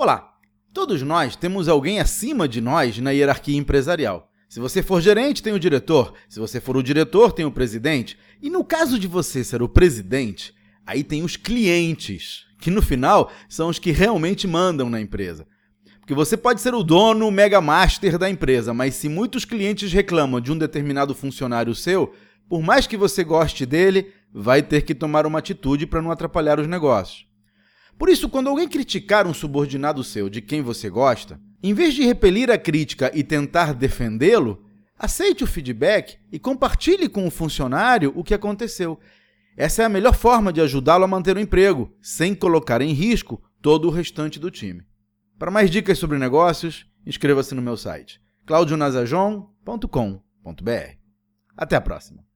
Olá! Todos nós temos alguém acima de nós na hierarquia empresarial. Se você for gerente, tem o diretor. Se você for o diretor, tem o presidente. E no caso de você ser o presidente, aí tem os clientes, que no final são os que realmente mandam na empresa. Porque você pode ser o dono, o mega master da empresa, mas se muitos clientes reclamam de um determinado funcionário seu, por mais que você goste dele, vai ter que tomar uma atitude para não atrapalhar os negócios. Por isso, quando alguém criticar um subordinado seu de quem você gosta, em vez de repelir a crítica e tentar defendê-lo, aceite o feedback e compartilhe com o funcionário o que aconteceu. Essa é a melhor forma de ajudá-lo a manter o emprego, sem colocar em risco todo o restante do time. Para mais dicas sobre negócios, inscreva-se no meu site claudionazajon.com.br. Até a próxima!